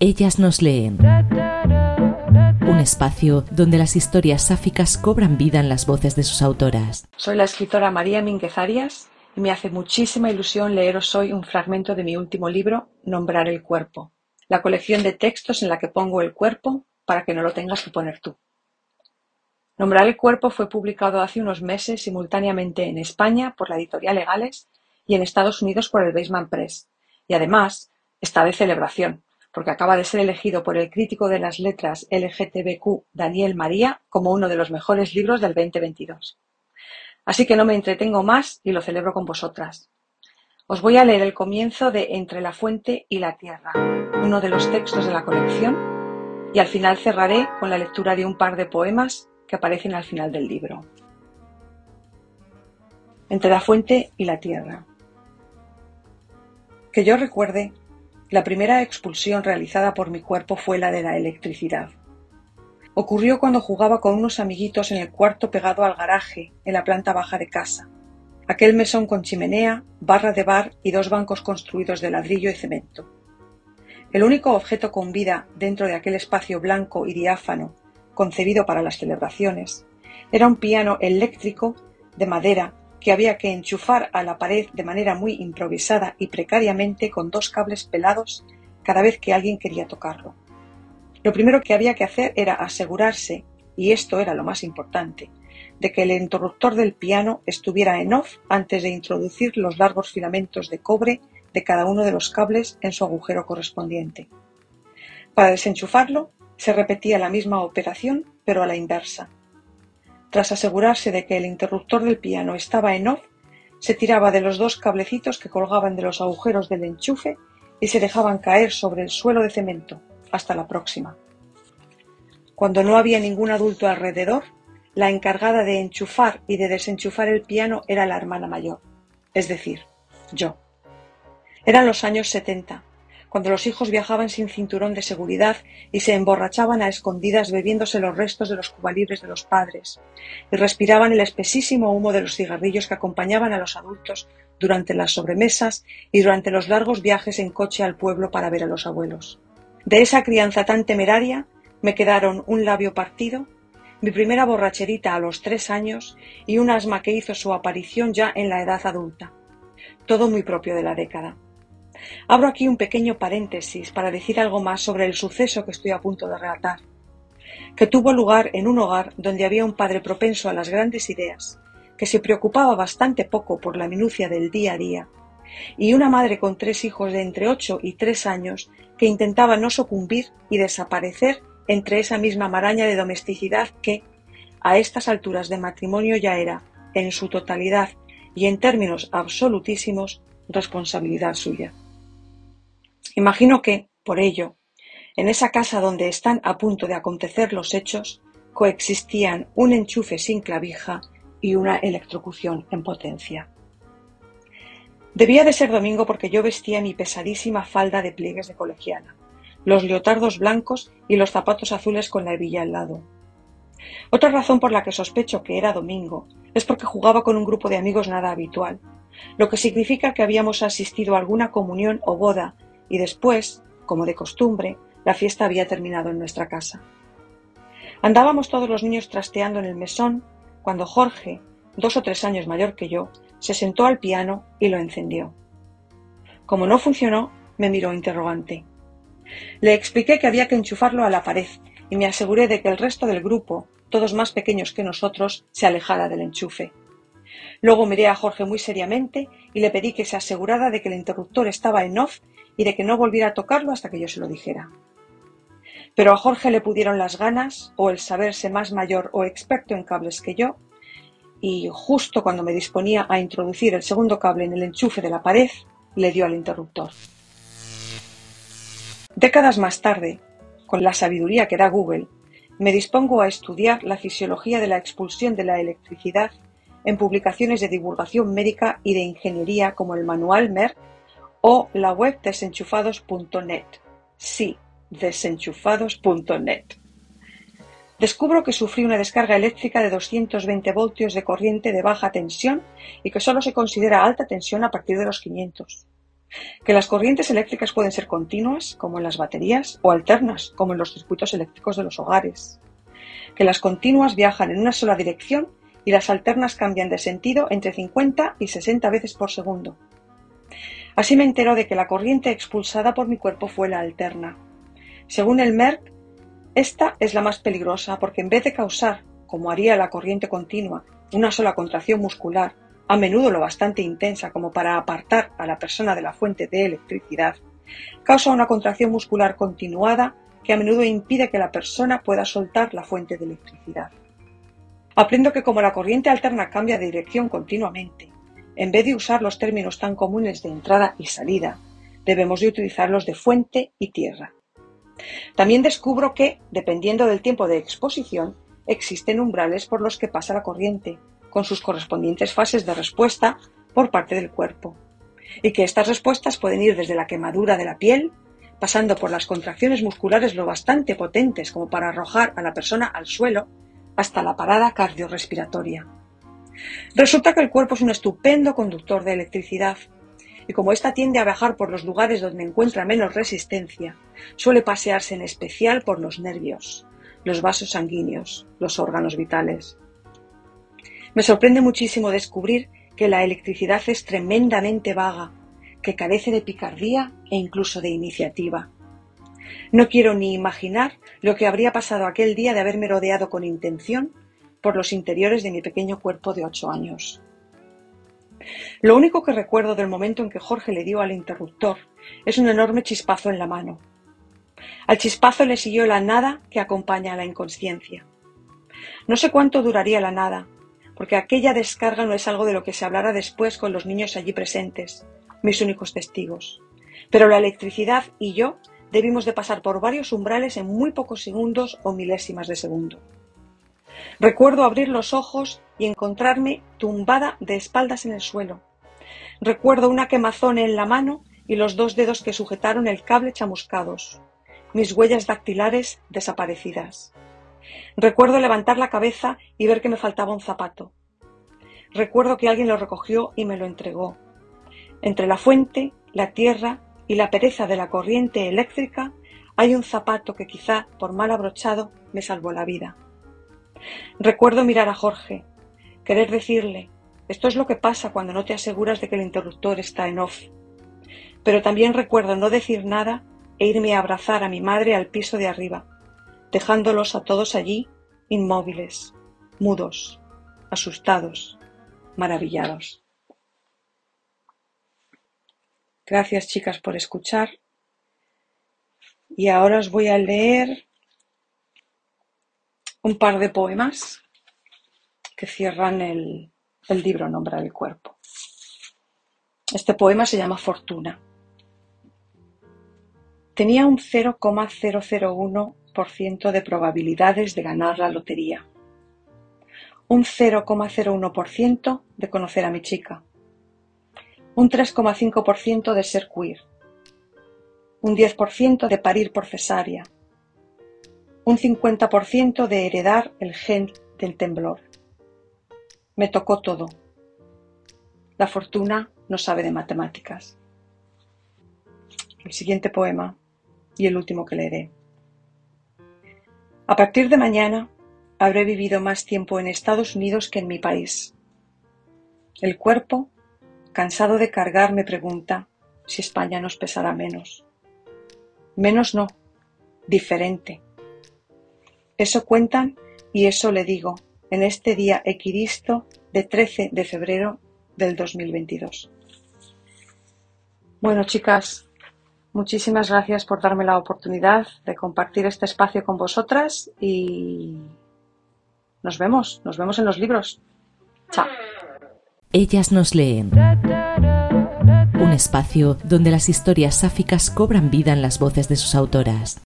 Ellas nos leen. Un espacio donde las historias sáficas cobran vida en las voces de sus autoras. Soy la escritora María Mínguez Arias y me hace muchísima ilusión leeros hoy un fragmento de mi último libro, Nombrar el cuerpo, la colección de textos en la que pongo el cuerpo para que no lo tengas que poner tú. Nombrar el cuerpo fue publicado hace unos meses simultáneamente en España por la editorial Legales y en Estados Unidos por el Baseman Press, y además está de celebración, porque acaba de ser elegido por el crítico de las letras LGTBQ Daniel María como uno de los mejores libros del 2022. Así que no me entretengo más y lo celebro con vosotras. Os voy a leer el comienzo de Entre la fuente y la tierra, uno de los textos de la colección, y al final cerraré con la lectura de un par de poemas que aparecen al final del libro. Entre la fuente y la tierra. Que yo recuerde, la primera expulsión realizada por mi cuerpo fue la de la electricidad. Ocurrió cuando jugaba con unos amiguitos en el cuarto pegado al garaje, en la planta baja de casa. Aquel mesón con chimenea, barra de bar y dos bancos construidos de ladrillo y cemento. El único objeto con vida dentro de aquel espacio blanco y diáfano, concebido para las celebraciones, era un piano eléctrico de madera que había que enchufar a la pared de manera muy improvisada y precariamente con dos cables pelados cada vez que alguien quería tocarlo. Lo primero que había que hacer era asegurarse, y esto era lo más importante, de que el interruptor del piano estuviera en off antes de introducir los largos filamentos de cobre de cada uno de los cables en su agujero correspondiente. Para desenchufarlo, se repetía la misma operación, pero a la inversa. Tras asegurarse de que el interruptor del piano estaba en off, se tiraba de los dos cablecitos que colgaban de los agujeros del enchufe y se dejaban caer sobre el suelo de cemento. Hasta la próxima. Cuando no había ningún adulto alrededor, la encargada de enchufar y de desenchufar el piano era la hermana mayor, es decir, yo. Eran los años setenta, cuando los hijos viajaban sin cinturón de seguridad y se emborrachaban a escondidas bebiéndose los restos de los cubalibres de los padres, y respiraban el espesísimo humo de los cigarrillos que acompañaban a los adultos durante las sobremesas y durante los largos viajes en coche al pueblo para ver a los abuelos. De esa crianza tan temeraria me quedaron un labio partido, mi primera borracherita a los tres años y un asma que hizo su aparición ya en la edad adulta. Todo muy propio de la década. Abro aquí un pequeño paréntesis para decir algo más sobre el suceso que estoy a punto de relatar, que tuvo lugar en un hogar donde había un padre propenso a las grandes ideas, que se preocupaba bastante poco por la minucia del día a día, y una madre con tres hijos de entre ocho y tres años que intentaba no sucumbir y desaparecer entre esa misma maraña de domesticidad que, a estas alturas de matrimonio ya era, en su totalidad y en términos absolutísimos, responsabilidad suya. Imagino que, por ello, en esa casa donde están a punto de acontecer los hechos, coexistían un enchufe sin clavija y una electrocución en potencia. Debía de ser domingo porque yo vestía mi pesadísima falda de pliegues de colegiana, los leotardos blancos y los zapatos azules con la hebilla al lado. Otra razón por la que sospecho que era domingo es porque jugaba con un grupo de amigos nada habitual, lo que significa que habíamos asistido a alguna comunión o boda y después, como de costumbre, la fiesta había terminado en nuestra casa. Andábamos todos los niños trasteando en el mesón cuando Jorge, dos o tres años mayor que yo, se sentó al piano y lo encendió. Como no funcionó, me miró interrogante. Le expliqué que había que enchufarlo a la pared y me aseguré de que el resto del grupo, todos más pequeños que nosotros, se alejara del enchufe. Luego miré a Jorge muy seriamente y le pedí que se asegurara de que el interruptor estaba en off y de que no volviera a tocarlo hasta que yo se lo dijera. Pero a Jorge le pudieron las ganas, o el saberse más mayor o experto en cables que yo, y justo cuando me disponía a introducir el segundo cable en el enchufe de la pared, le dio al interruptor. Décadas más tarde, con la sabiduría que da Google, me dispongo a estudiar la fisiología de la expulsión de la electricidad en publicaciones de divulgación médica y de ingeniería como el Manual Merck o la web desenchufados.net. Sí, desenchufados.net. Descubro que sufrí una descarga eléctrica de 220 voltios de corriente de baja tensión y que solo se considera alta tensión a partir de los 500. que las corrientes eléctricas pueden ser continuas, como en las baterías, o alternas, como en los circuitos eléctricos de los hogares, que las continuas viajan en una sola dirección y las alternas cambian de sentido entre 50 y 60 veces por segundo. Así me entero de que la corriente expulsada por mi cuerpo fue la alterna. Según el Merck, esta es la más peligrosa porque en vez de causar, como haría la corriente continua, una sola contracción muscular, a menudo lo bastante intensa como para apartar a la persona de la fuente de electricidad, causa una contracción muscular continuada que a menudo impide que la persona pueda soltar la fuente de electricidad. Aprendo que como la corriente alterna cambia de dirección continuamente, en vez de usar los términos tan comunes de entrada y salida, debemos de utilizarlos de fuente y tierra. También descubro que, dependiendo del tiempo de exposición, existen umbrales por los que pasa la corriente, con sus correspondientes fases de respuesta por parte del cuerpo, y que estas respuestas pueden ir desde la quemadura de la piel, pasando por las contracciones musculares lo bastante potentes como para arrojar a la persona al suelo, hasta la parada cardiorrespiratoria. Resulta que el cuerpo es un estupendo conductor de electricidad, y como ésta tiende a viajar por los lugares donde encuentra menos resistencia, suele pasearse en especial por los nervios, los vasos sanguíneos, los órganos vitales. Me sorprende muchísimo descubrir que la electricidad es tremendamente vaga, que carece de picardía e incluso de iniciativa. No quiero ni imaginar lo que habría pasado aquel día de haberme rodeado con intención por los interiores de mi pequeño cuerpo de ocho años. Lo único que recuerdo del momento en que Jorge le dio al interruptor es un enorme chispazo en la mano. Al chispazo le siguió la nada que acompaña a la inconsciencia. No sé cuánto duraría la nada, porque aquella descarga no es algo de lo que se hablara después con los niños allí presentes, mis únicos testigos. Pero la electricidad y yo debimos de pasar por varios umbrales en muy pocos segundos o milésimas de segundo. Recuerdo abrir los ojos y encontrarme tumbada de espaldas en el suelo. Recuerdo una quemazón en la mano y los dos dedos que sujetaron el cable chamuscados, mis huellas dactilares desaparecidas. Recuerdo levantar la cabeza y ver que me faltaba un zapato. Recuerdo que alguien lo recogió y me lo entregó. Entre la fuente, la tierra y la pereza de la corriente eléctrica hay un zapato que quizá por mal abrochado me salvó la vida. Recuerdo mirar a Jorge, querer decirle, esto es lo que pasa cuando no te aseguras de que el interruptor está en off. Pero también recuerdo no decir nada e irme a abrazar a mi madre al piso de arriba, dejándolos a todos allí inmóviles, mudos, asustados, maravillados. Gracias chicas por escuchar. Y ahora os voy a leer un par de poemas que cierran el, libro Nombra del Cuerpo. Este poema se llama Fortuna. Tenía un 0,001 de probabilidades de ganar la lotería, un 0,01% de conocer a mi chica, un 3,5% de ser queer, un 10% de parir por cesárea, un 50% de heredar el gen del temblor. Me tocó todo. La fortuna no sabe de matemáticas. El siguiente poema y el último que leeré. A partir de mañana habré vivido más tiempo en Estados Unidos que en mi país. El cuerpo, cansado de cargar, me pregunta si España nos pesará menos. Menos no, diferente. Eso cuentan y eso le digo en este día equidisto de 13 de febrero del 2022. Bueno, chicas, Muchísimas gracias por darme la oportunidad de compartir este espacio con vosotras y nos vemos, nos vemos en los libros. Chao. Ellas nos leen. Un espacio donde las historias sáficas cobran vida en las voces de sus autoras.